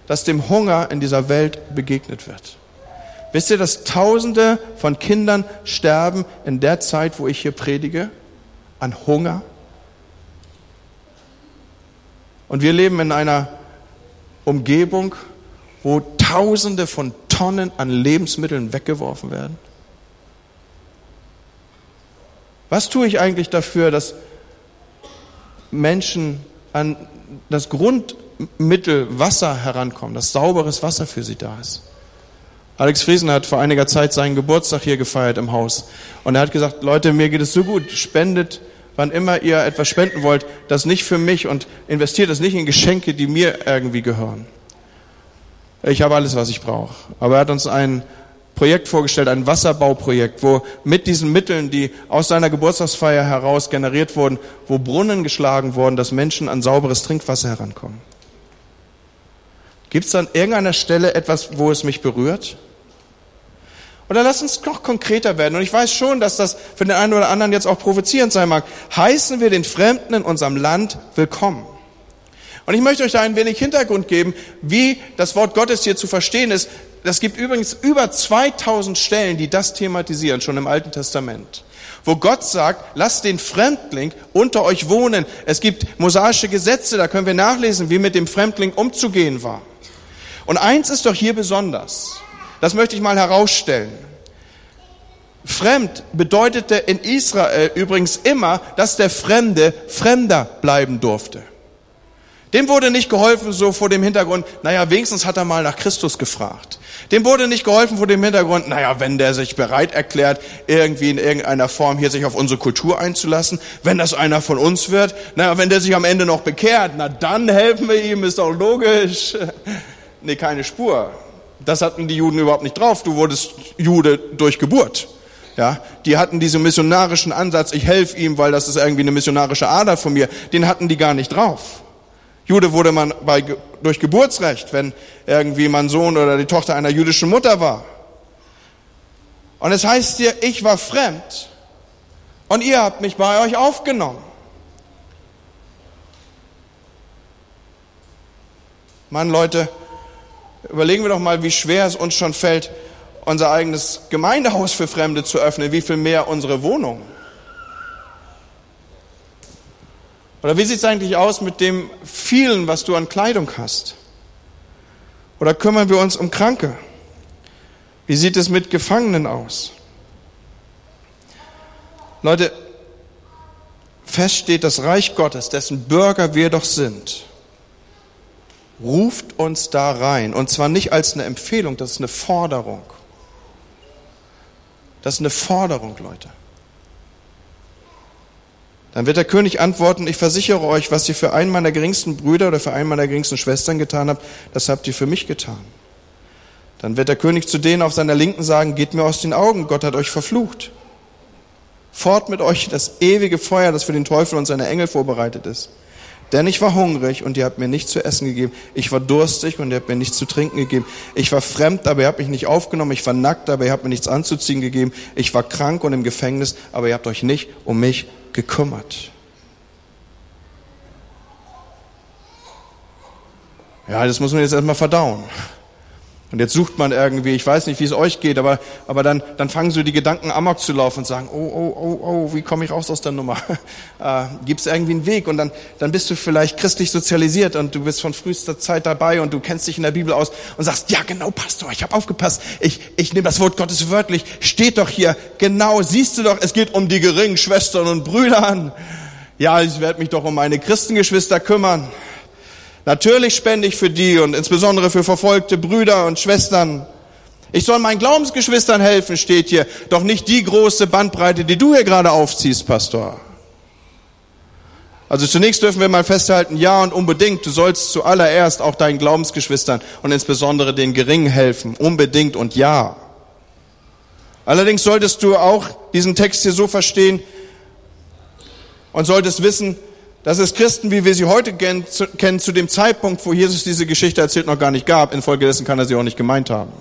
dass dem Hunger in dieser Welt begegnet wird? Wisst ihr, dass Tausende von Kindern sterben in der Zeit, wo ich hier predige? An Hunger? Und wir leben in einer Umgebung, wo Tausende von Tonnen an Lebensmitteln weggeworfen werden. Was tue ich eigentlich dafür, dass Menschen an das Grundmittel Wasser herankommen, dass sauberes Wasser für sie da ist. Alex Friesen hat vor einiger Zeit seinen Geburtstag hier gefeiert im Haus. Und er hat gesagt, Leute, mir geht es so gut, spendet, wann immer ihr etwas spenden wollt, das nicht für mich und investiert es nicht in Geschenke, die mir irgendwie gehören. Ich habe alles, was ich brauche. Aber er hat uns einen Projekt vorgestellt, ein Wasserbauprojekt, wo mit diesen Mitteln, die aus seiner Geburtstagsfeier heraus generiert wurden, wo Brunnen geschlagen wurden, dass Menschen an sauberes Trinkwasser herankommen. Gibt es an irgendeiner Stelle etwas, wo es mich berührt? Oder lass uns noch konkreter werden. Und ich weiß schon, dass das für den einen oder anderen jetzt auch provozierend sein mag. Heißen wir den Fremden in unserem Land willkommen. Und ich möchte euch da ein wenig Hintergrund geben, wie das Wort Gottes hier zu verstehen ist, das gibt übrigens über 2000 Stellen, die das thematisieren, schon im Alten Testament. Wo Gott sagt, lasst den Fremdling unter euch wohnen. Es gibt mosaische Gesetze, da können wir nachlesen, wie mit dem Fremdling umzugehen war. Und eins ist doch hier besonders. Das möchte ich mal herausstellen. Fremd bedeutete in Israel übrigens immer, dass der Fremde Fremder bleiben durfte. Dem wurde nicht geholfen so vor dem Hintergrund, naja, wenigstens hat er mal nach Christus gefragt. Dem wurde nicht geholfen vor dem Hintergrund, naja, wenn der sich bereit erklärt, irgendwie in irgendeiner Form hier sich auf unsere Kultur einzulassen, wenn das einer von uns wird, naja, wenn der sich am Ende noch bekehrt, na dann helfen wir ihm, ist doch logisch. Nee, keine Spur. Das hatten die Juden überhaupt nicht drauf. Du wurdest Jude durch Geburt. Ja, die hatten diesen missionarischen Ansatz, ich helfe ihm, weil das ist irgendwie eine missionarische Ader von mir. Den hatten die gar nicht drauf. Jude wurde man bei, durch Geburtsrecht, wenn irgendwie mein Sohn oder die Tochter einer jüdischen Mutter war. Und es heißt dir, ich war fremd und ihr habt mich bei euch aufgenommen. Mann, Leute, überlegen wir doch mal, wie schwer es uns schon fällt, unser eigenes Gemeindehaus für Fremde zu öffnen, wie viel mehr unsere Wohnung. Oder wie sieht es eigentlich aus mit dem vielen, was du an Kleidung hast? Oder kümmern wir uns um Kranke? Wie sieht es mit Gefangenen aus? Leute, fest steht das Reich Gottes, dessen Bürger wir doch sind, ruft uns da rein. Und zwar nicht als eine Empfehlung, das ist eine Forderung. Das ist eine Forderung, Leute. Dann wird der König antworten, ich versichere euch, was ihr für einen meiner geringsten Brüder oder für einen meiner geringsten Schwestern getan habt, das habt ihr für mich getan. Dann wird der König zu denen auf seiner Linken sagen, geht mir aus den Augen, Gott hat euch verflucht. Fort mit euch das ewige Feuer, das für den Teufel und seine Engel vorbereitet ist. Denn ich war hungrig und ihr habt mir nichts zu essen gegeben. Ich war durstig und ihr habt mir nichts zu trinken gegeben. Ich war fremd, aber ihr habt mich nicht aufgenommen. Ich war nackt, aber ihr habt mir nichts anzuziehen gegeben. Ich war krank und im Gefängnis, aber ihr habt euch nicht um mich gekümmert. Ja, das muss man jetzt erstmal verdauen. Und jetzt sucht man irgendwie, ich weiß nicht, wie es euch geht, aber, aber dann, dann fangen so die Gedanken amok zu laufen und sagen, oh, oh, oh, oh, wie komme ich raus aus der Nummer? äh, Gibt es irgendwie einen Weg? Und dann, dann bist du vielleicht christlich sozialisiert und du bist von frühester Zeit dabei und du kennst dich in der Bibel aus und sagst, ja genau, Pastor, ich habe aufgepasst, ich, ich nehme das Wort Gottes wörtlich, steht doch hier, genau, siehst du doch, es geht um die geringen Schwestern und Brüder an. Ja, ich werde mich doch um meine Christengeschwister kümmern. Natürlich spende ich für die und insbesondere für verfolgte Brüder und Schwestern. Ich soll meinen Glaubensgeschwistern helfen, steht hier. Doch nicht die große Bandbreite, die du hier gerade aufziehst, Pastor. Also zunächst dürfen wir mal festhalten, ja und unbedingt, du sollst zuallererst auch deinen Glaubensgeschwistern und insbesondere den Geringen helfen. Unbedingt und ja. Allerdings solltest du auch diesen Text hier so verstehen und solltest wissen, dass es Christen, wie wir sie heute kennen, zu dem Zeitpunkt, wo Jesus diese Geschichte erzählt, noch gar nicht gab. Infolgedessen kann er sie auch nicht gemeint haben.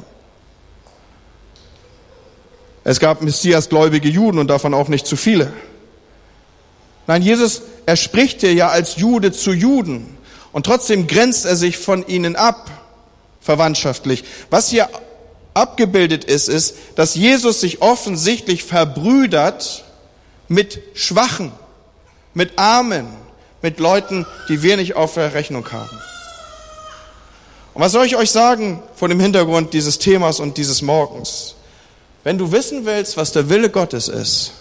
Es gab Messias-gläubige Juden und davon auch nicht zu viele. Nein, Jesus, er spricht hier ja als Jude zu Juden und trotzdem grenzt er sich von ihnen ab, verwandtschaftlich. Was hier abgebildet ist, ist, dass Jesus sich offensichtlich verbrüdert mit Schwachen, mit Armen, mit Leuten, die wir nicht auf der Rechnung haben. Und was soll ich euch sagen vor dem Hintergrund dieses Themas und dieses Morgens? Wenn du wissen willst, was der Wille Gottes ist,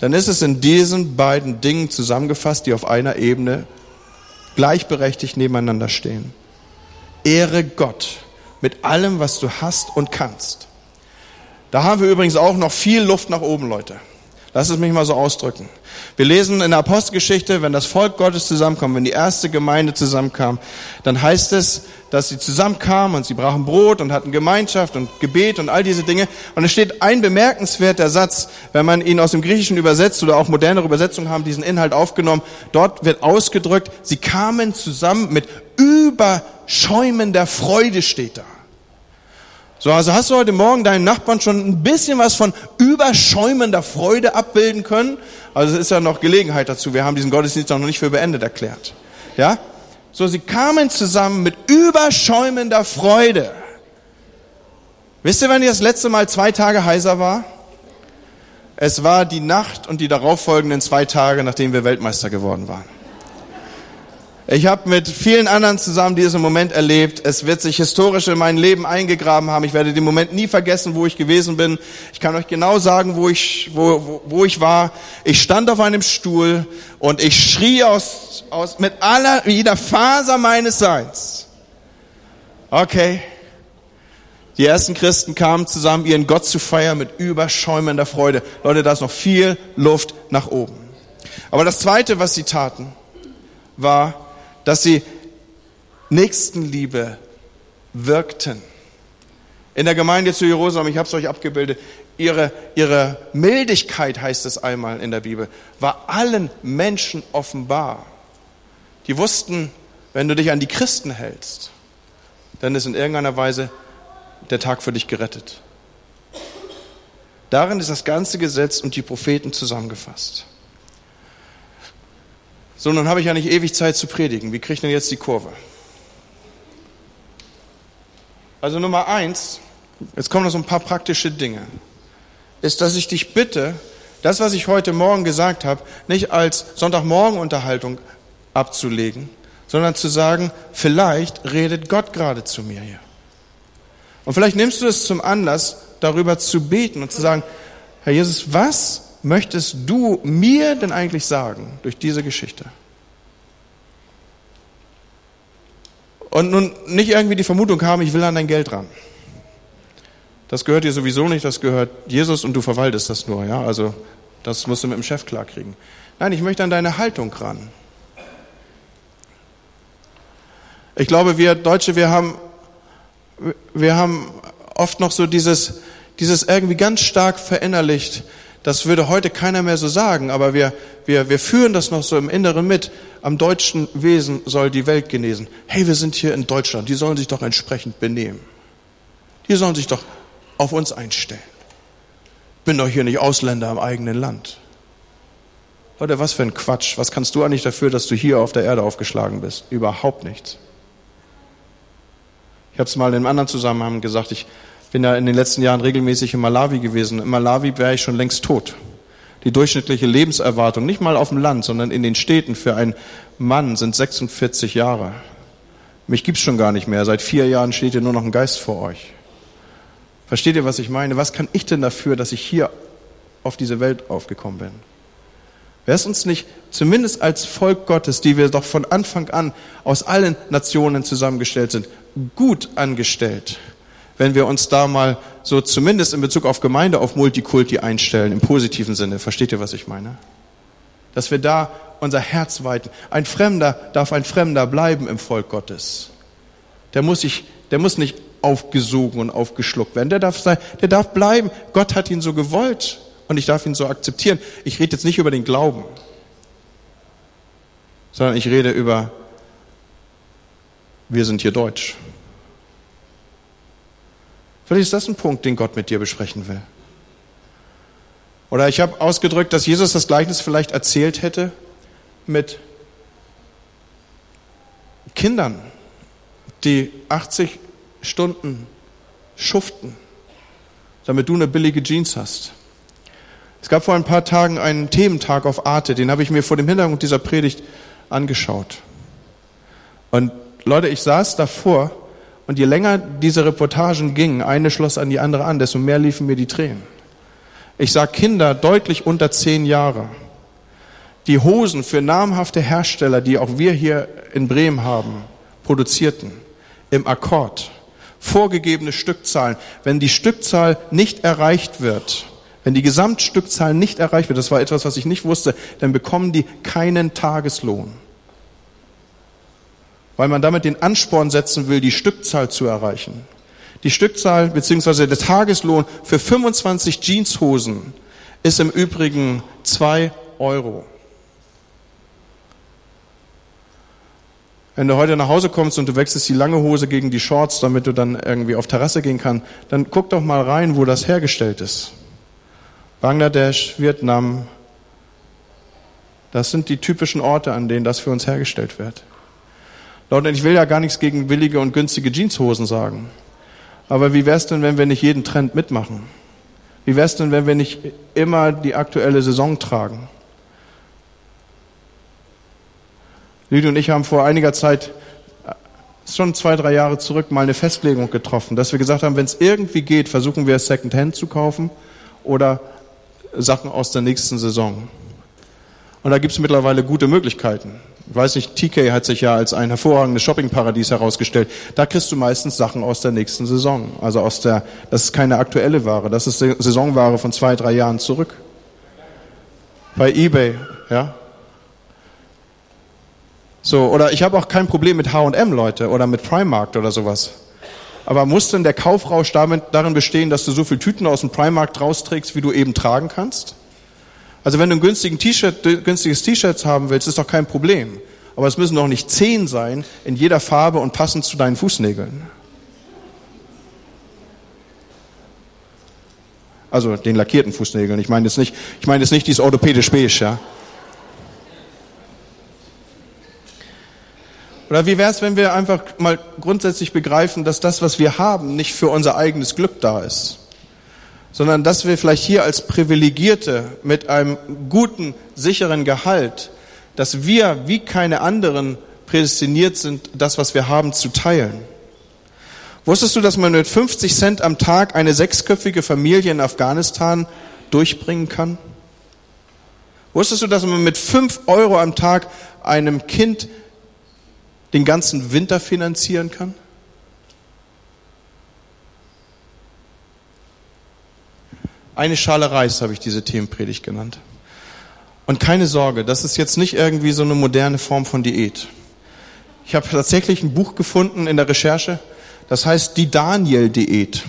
dann ist es in diesen beiden Dingen zusammengefasst, die auf einer Ebene gleichberechtigt nebeneinander stehen. Ehre Gott mit allem, was du hast und kannst. Da haben wir übrigens auch noch viel Luft nach oben, Leute. Lass es mich mal so ausdrücken. Wir lesen in der Apostelgeschichte, wenn das Volk Gottes zusammenkam, wenn die erste Gemeinde zusammenkam, dann heißt es, dass sie zusammenkamen und sie brachen Brot und hatten Gemeinschaft und Gebet und all diese Dinge. Und es steht ein bemerkenswerter Satz, wenn man ihn aus dem Griechischen übersetzt oder auch modernere Übersetzungen haben diesen Inhalt aufgenommen. Dort wird ausgedrückt, sie kamen zusammen mit überschäumender Freude steht da. So, also hast du heute Morgen deinen Nachbarn schon ein bisschen was von überschäumender Freude abbilden können? Also es ist ja noch Gelegenheit dazu. Wir haben diesen Gottesdienst noch nicht für beendet erklärt. Ja? So, sie kamen zusammen mit überschäumender Freude. Wisst ihr, wann ihr das letzte Mal zwei Tage heiser war? Es war die Nacht und die darauffolgenden zwei Tage, nachdem wir Weltmeister geworden waren. Ich habe mit vielen anderen zusammen diesen Moment erlebt. Es wird sich historisch in mein Leben eingegraben haben. Ich werde den Moment nie vergessen, wo ich gewesen bin. Ich kann euch genau sagen, wo ich, wo, wo, wo ich war. Ich stand auf einem Stuhl und ich schrie aus, aus mit aller, jeder Faser meines Seins. Okay. Die ersten Christen kamen zusammen, ihren Gott zu feiern mit überschäumender Freude. Leute, da ist noch viel Luft nach oben. Aber das zweite, was sie taten, war, dass sie Nächstenliebe wirkten. In der Gemeinde zu Jerusalem, ich habe es euch abgebildet, ihre, ihre Mildigkeit heißt es einmal in der Bibel, war allen Menschen offenbar. Die wussten, wenn du dich an die Christen hältst, dann ist in irgendeiner Weise der Tag für dich gerettet. Darin ist das ganze Gesetz und die Propheten zusammengefasst. So, nun habe ich ja nicht ewig Zeit zu predigen. Wie kriege ich denn jetzt die Kurve? Also Nummer eins, jetzt kommen noch so ein paar praktische Dinge, ist, dass ich dich bitte, das, was ich heute Morgen gesagt habe, nicht als Sonntagmorgenunterhaltung abzulegen, sondern zu sagen, vielleicht redet Gott gerade zu mir hier. Und vielleicht nimmst du es zum Anlass, darüber zu beten und zu sagen, Herr Jesus, was möchtest du mir denn eigentlich sagen durch diese Geschichte? Und nun nicht irgendwie die Vermutung haben, ich will an dein Geld ran. Das gehört dir sowieso nicht, das gehört Jesus und du verwaltest das nur, ja. Also, das musst du mit dem Chef klarkriegen. Nein, ich möchte an deine Haltung ran. Ich glaube, wir Deutsche, wir haben, wir haben oft noch so dieses, dieses irgendwie ganz stark verinnerlicht, das würde heute keiner mehr so sagen, aber wir, wir, wir führen das noch so im Inneren mit. Am deutschen Wesen soll die Welt genesen. Hey, wir sind hier in Deutschland, die sollen sich doch entsprechend benehmen. Die sollen sich doch auf uns einstellen. Bin doch hier nicht Ausländer im eigenen Land. Leute, was für ein Quatsch. Was kannst du eigentlich dafür, dass du hier auf der Erde aufgeschlagen bist? Überhaupt nichts. Ich habe es mal in einem anderen Zusammenhang gesagt. Ich bin ja in den letzten Jahren regelmäßig in Malawi gewesen. In Malawi wäre ich schon längst tot. Die durchschnittliche Lebenserwartung, nicht mal auf dem Land, sondern in den Städten für einen Mann sind 46 Jahre. Mich gibt's schon gar nicht mehr. Seit vier Jahren steht hier nur noch ein Geist vor euch. Versteht ihr, was ich meine? Was kann ich denn dafür, dass ich hier auf diese Welt aufgekommen bin? Wäre es uns nicht zumindest als Volk Gottes, die wir doch von Anfang an aus allen Nationen zusammengestellt sind, gut angestellt, wenn wir uns da mal so zumindest in Bezug auf Gemeinde auf Multikulti einstellen, im positiven Sinne. Versteht ihr, was ich meine? Dass wir da unser Herz weiten. Ein Fremder darf ein Fremder bleiben im Volk Gottes. Der muss sich, der muss nicht aufgesogen und aufgeschluckt werden. Der darf sein, der darf bleiben. Gott hat ihn so gewollt und ich darf ihn so akzeptieren. Ich rede jetzt nicht über den Glauben, sondern ich rede über, wir sind hier deutsch. Vielleicht ist das ein Punkt, den Gott mit dir besprechen will. Oder ich habe ausgedrückt, dass Jesus das Gleichnis vielleicht erzählt hätte mit Kindern, die 80 Stunden schuften, damit du eine billige Jeans hast. Es gab vor ein paar Tagen einen Thementag auf Arte, den habe ich mir vor dem Hintergrund dieser Predigt angeschaut. Und Leute, ich saß davor und je länger diese Reportagen gingen, eine schloss an die andere an, desto mehr liefen mir die Tränen. Ich sah Kinder deutlich unter zehn Jahre, die Hosen für namhafte Hersteller, die auch wir hier in Bremen haben, produzierten, im Akkord. Vorgegebene Stückzahlen. Wenn die Stückzahl nicht erreicht wird, wenn die Gesamtstückzahl nicht erreicht wird, das war etwas, was ich nicht wusste, dann bekommen die keinen Tageslohn weil man damit den Ansporn setzen will, die Stückzahl zu erreichen. Die Stückzahl bzw. der Tageslohn für 25 Jeanshosen ist im Übrigen zwei Euro. Wenn du heute nach Hause kommst und du wechselst die lange Hose gegen die Shorts, damit du dann irgendwie auf Terrasse gehen kannst, dann guck doch mal rein, wo das hergestellt ist. Bangladesch, Vietnam, das sind die typischen Orte, an denen das für uns hergestellt wird. Leute, ich will ja gar nichts gegen billige und günstige Jeanshosen sagen. Aber wie wär's denn, wenn wir nicht jeden Trend mitmachen? Wie wär's denn, wenn wir nicht immer die aktuelle Saison tragen? Lüdi und ich haben vor einiger Zeit, schon zwei, drei Jahre zurück, mal eine Festlegung getroffen, dass wir gesagt haben, wenn es irgendwie geht, versuchen wir Secondhand zu kaufen oder Sachen aus der nächsten Saison. Und da gibt es mittlerweile gute Möglichkeiten. Ich weiß nicht, TK hat sich ja als ein hervorragendes Shoppingparadies herausgestellt. Da kriegst du meistens Sachen aus der nächsten Saison. Also aus der, das ist keine aktuelle Ware, das ist Saisonware von zwei, drei Jahren zurück. Bei eBay, ja. So, oder ich habe auch kein Problem mit H&M, Leute, oder mit Primark oder sowas. Aber muss denn der Kaufrausch damit, darin bestehen, dass du so viel Tüten aus dem Primark rausträgst, wie du eben tragen kannst? Also wenn du ein günstigen T-Shirt, günstiges T-Shirt haben willst, ist doch kein Problem. Aber es müssen doch nicht zehn sein, in jeder Farbe und passend zu deinen Fußnägeln. Also den lackierten Fußnägeln. Ich meine jetzt nicht, ich meine jetzt nicht dieses orthopädisch beige, ja. Oder wie wäre es, wenn wir einfach mal grundsätzlich begreifen, dass das, was wir haben, nicht für unser eigenes Glück da ist, sondern dass wir vielleicht hier als Privilegierte mit einem guten, sicheren Gehalt, dass wir wie keine anderen prädestiniert sind, das, was wir haben, zu teilen. Wusstest du, dass man mit 50 Cent am Tag eine sechsköpfige Familie in Afghanistan durchbringen kann? Wusstest du, dass man mit 5 Euro am Tag einem Kind den ganzen Winter finanzieren kann? Eine Schale Reis habe ich diese Themenpredigt genannt. Und keine Sorge, das ist jetzt nicht irgendwie so eine moderne Form von Diät. Ich habe tatsächlich ein Buch gefunden in der Recherche, das heißt die Daniel-Diät.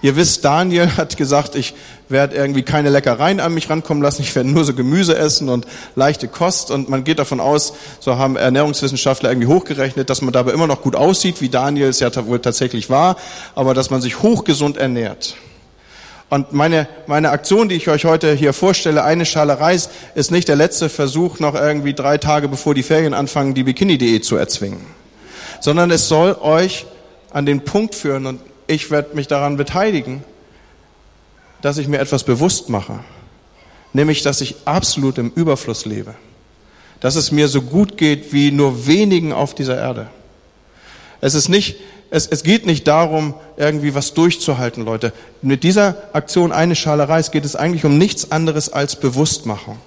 Ihr wisst, Daniel hat gesagt, ich werde irgendwie keine Leckereien an mich rankommen lassen, ich werde nur so Gemüse essen und leichte Kost. Und man geht davon aus, so haben Ernährungswissenschaftler irgendwie hochgerechnet, dass man dabei immer noch gut aussieht, wie Daniel es ja wohl tatsächlich war, aber dass man sich hochgesund ernährt. Und meine, meine Aktion, die ich euch heute hier vorstelle, eine Schale Reis, ist nicht der letzte Versuch, noch irgendwie drei Tage bevor die Ferien anfangen, die Bikini-Diät zu erzwingen. Sondern es soll euch an den Punkt führen und ich werde mich daran beteiligen, dass ich mir etwas bewusst mache. Nämlich, dass ich absolut im Überfluss lebe. Dass es mir so gut geht wie nur wenigen auf dieser Erde. Es ist nicht, es, es geht nicht darum, irgendwie was durchzuhalten, Leute. Mit dieser Aktion eine Schale Reis geht es eigentlich um nichts anderes als Bewusstmachung.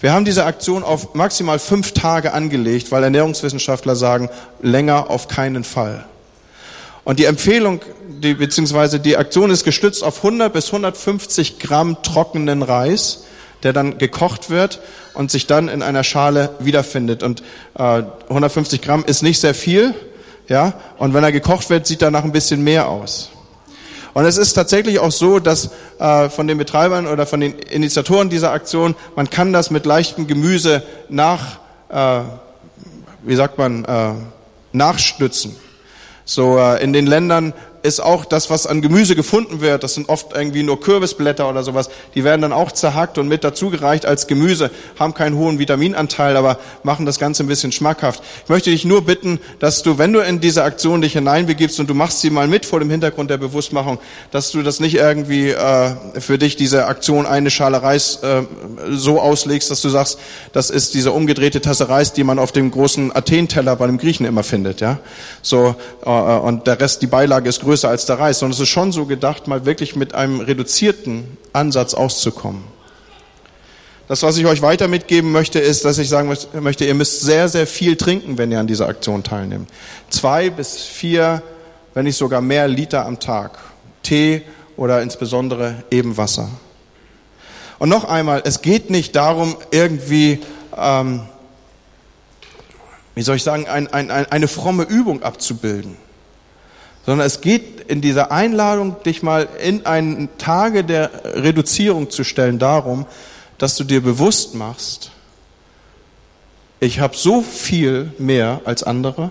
Wir haben diese Aktion auf maximal fünf Tage angelegt, weil Ernährungswissenschaftler sagen, länger auf keinen Fall. Und die Empfehlung, die, beziehungsweise die Aktion ist gestützt auf 100 bis 150 Gramm trockenen Reis, der dann gekocht wird und sich dann in einer Schale wiederfindet. Und äh, 150 Gramm ist nicht sehr viel, ja. Und wenn er gekocht wird, sieht er nach ein bisschen mehr aus. Und es ist tatsächlich auch so, dass äh, von den Betreibern oder von den Initiatoren dieser Aktion, man kann das mit leichtem Gemüse nach, äh, wie sagt man, äh, nachstützen. So äh, in den Ländern ist auch das, was an Gemüse gefunden wird, das sind oft irgendwie nur Kürbisblätter oder sowas, die werden dann auch zerhackt und mit dazugereicht als Gemüse, haben keinen hohen Vitaminanteil, aber machen das Ganze ein bisschen schmackhaft. Ich möchte dich nur bitten, dass du, wenn du in diese Aktion dich hineinbegibst und du machst sie mal mit vor dem Hintergrund der Bewusstmachung, dass du das nicht irgendwie äh, für dich diese Aktion eine Schale Reis äh, so auslegst, dass du sagst, das ist diese umgedrehte Tasse Reis, die man auf dem großen Athen-Teller bei dem Griechen immer findet, ja. So äh, und der Rest, die Beilage ist größer größer als der Reis, sondern es ist schon so gedacht, mal wirklich mit einem reduzierten Ansatz auszukommen. Das, was ich euch weiter mitgeben möchte, ist, dass ich sagen möchte, ihr müsst sehr, sehr viel trinken, wenn ihr an dieser Aktion teilnehmt. Zwei bis vier, wenn nicht sogar mehr Liter am Tag. Tee oder insbesondere eben Wasser. Und noch einmal, es geht nicht darum, irgendwie, ähm, wie soll ich sagen, ein, ein, eine fromme Übung abzubilden sondern es geht in dieser Einladung, dich mal in einen Tage der Reduzierung zu stellen, darum, dass du dir bewusst machst, ich habe so viel mehr als andere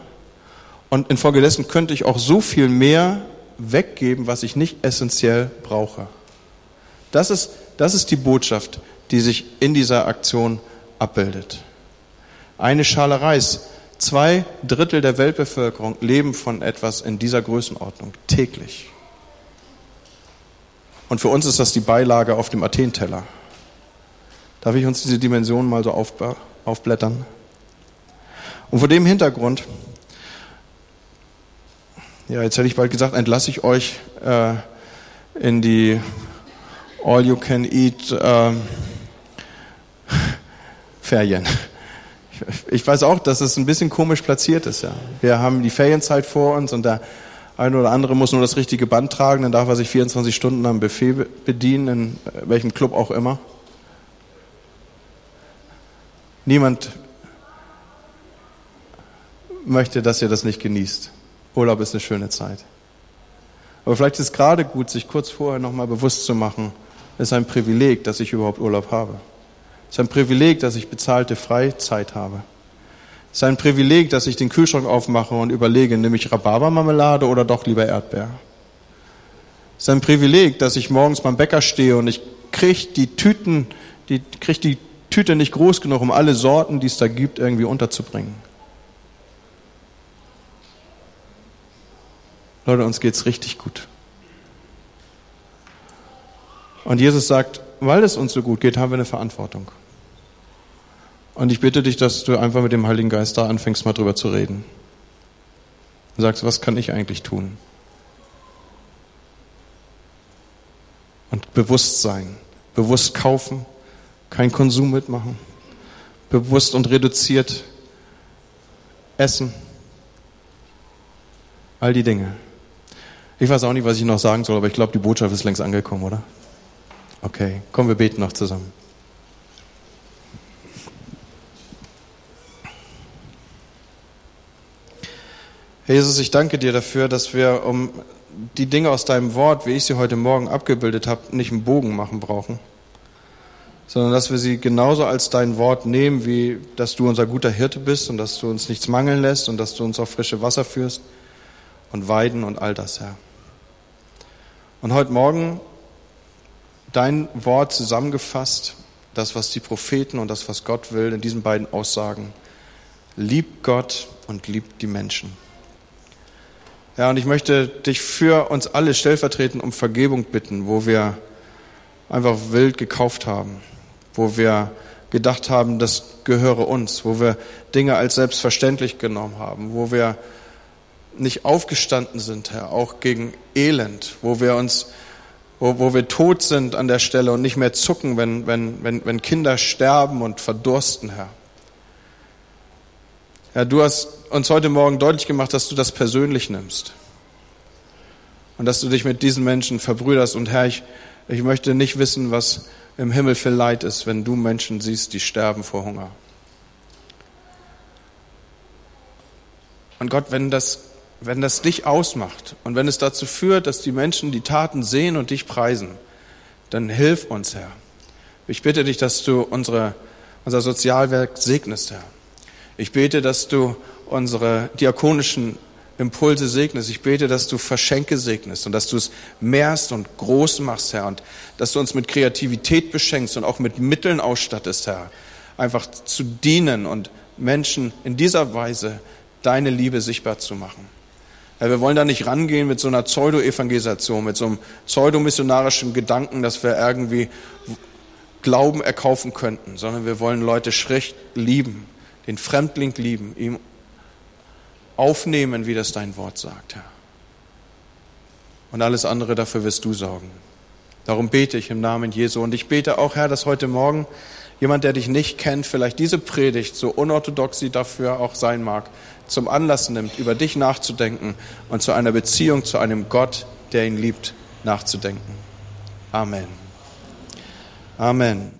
und infolgedessen könnte ich auch so viel mehr weggeben, was ich nicht essentiell brauche. Das ist, das ist die Botschaft, die sich in dieser Aktion abbildet. Eine Schale Reis Zwei Drittel der Weltbevölkerung leben von etwas in dieser Größenordnung täglich. Und für uns ist das die Beilage auf dem Athen-Teller. Darf ich uns diese Dimension mal so aufblättern? Und vor dem Hintergrund, ja, jetzt hätte ich bald gesagt, entlasse ich euch äh, in die All-You-Can-Eat äh, Ferien ich weiß auch, dass es ein bisschen komisch platziert ist. Ja. Wir haben die Ferienzeit vor uns und der eine oder andere muss nur das richtige Band tragen, dann darf er sich 24 Stunden am Buffet bedienen, in welchem Club auch immer. Niemand möchte, dass ihr das nicht genießt. Urlaub ist eine schöne Zeit. Aber vielleicht ist es gerade gut, sich kurz vorher nochmal bewusst zu machen, es ist ein Privileg, dass ich überhaupt Urlaub habe. Es ist ein Privileg, dass ich bezahlte Freizeit habe. Es ist ein Privileg, dass ich den Kühlschrank aufmache und überlege, nehme ich Rhabarbermarmelade oder doch lieber Erdbeer. Es ist ein Privileg, dass ich morgens beim Bäcker stehe und ich kriege die Tüten, die, krieg die Tüte nicht groß genug, um alle Sorten, die es da gibt, irgendwie unterzubringen. Leute, uns geht's richtig gut. Und Jesus sagt, weil es uns so gut geht, haben wir eine Verantwortung. Und ich bitte dich, dass du einfach mit dem Heiligen Geist da anfängst, mal drüber zu reden. Und sagst, was kann ich eigentlich tun? Und bewusst sein, bewusst kaufen, kein Konsum mitmachen, bewusst und reduziert essen, all die Dinge. Ich weiß auch nicht, was ich noch sagen soll, aber ich glaube, die Botschaft ist längst angekommen, oder? Okay, kommen wir beten noch zusammen. Herr Jesus, ich danke dir dafür, dass wir, um die Dinge aus deinem Wort, wie ich sie heute Morgen abgebildet habe, nicht einen Bogen machen brauchen, sondern dass wir sie genauso als dein Wort nehmen, wie dass du unser guter Hirte bist und dass du uns nichts mangeln lässt und dass du uns auf frische Wasser führst und Weiden und all das, Herr. Und heute Morgen dein Wort zusammengefasst, das, was die Propheten und das, was Gott will, in diesen beiden Aussagen. Liebt Gott und liebt die Menschen. Ja, und ich möchte dich für uns alle stellvertretend um Vergebung bitten, wo wir einfach wild gekauft haben, wo wir gedacht haben, das gehöre uns, wo wir Dinge als selbstverständlich genommen haben, wo wir nicht aufgestanden sind, Herr, auch gegen Elend, wo wir uns wo, wo wir tot sind an der Stelle und nicht mehr zucken, wenn, wenn, wenn, wenn Kinder sterben und verdursten, Herr. Herr, du hast uns heute Morgen deutlich gemacht, dass du das persönlich nimmst. Und dass du dich mit diesen Menschen verbrüderst. Und Herr, ich, ich möchte nicht wissen, was im Himmel für Leid ist, wenn du Menschen siehst, die sterben vor Hunger. Und Gott, wenn das wenn das dich ausmacht und wenn es dazu führt, dass die Menschen die Taten sehen und dich preisen, dann hilf uns, Herr. Ich bitte dich, dass du unsere, unser Sozialwerk segnest, Herr. Ich bete, dass du unsere diakonischen Impulse segnest. Ich bete, dass du Verschenke segnest und dass du es mehrst und groß machst, Herr, und dass du uns mit Kreativität beschenkst und auch mit Mitteln ausstattest, Herr, einfach zu dienen und Menschen in dieser Weise deine Liebe sichtbar zu machen. Ja, wir wollen da nicht rangehen mit so einer Pseudo-Evangelisation, mit so einem pseudomissionarischen Gedanken, dass wir irgendwie Glauben erkaufen könnten, sondern wir wollen Leute schlecht lieben, den Fremdling lieben, ihm aufnehmen, wie das dein Wort sagt, Herr. Und alles andere dafür wirst du sorgen. Darum bete ich im Namen Jesu. Und ich bete auch, Herr, dass heute Morgen jemand, der dich nicht kennt, vielleicht diese Predigt, so unorthodox sie dafür auch sein mag, zum Anlass nimmt, über dich nachzudenken und zu einer Beziehung zu einem Gott, der ihn liebt, nachzudenken. Amen. Amen.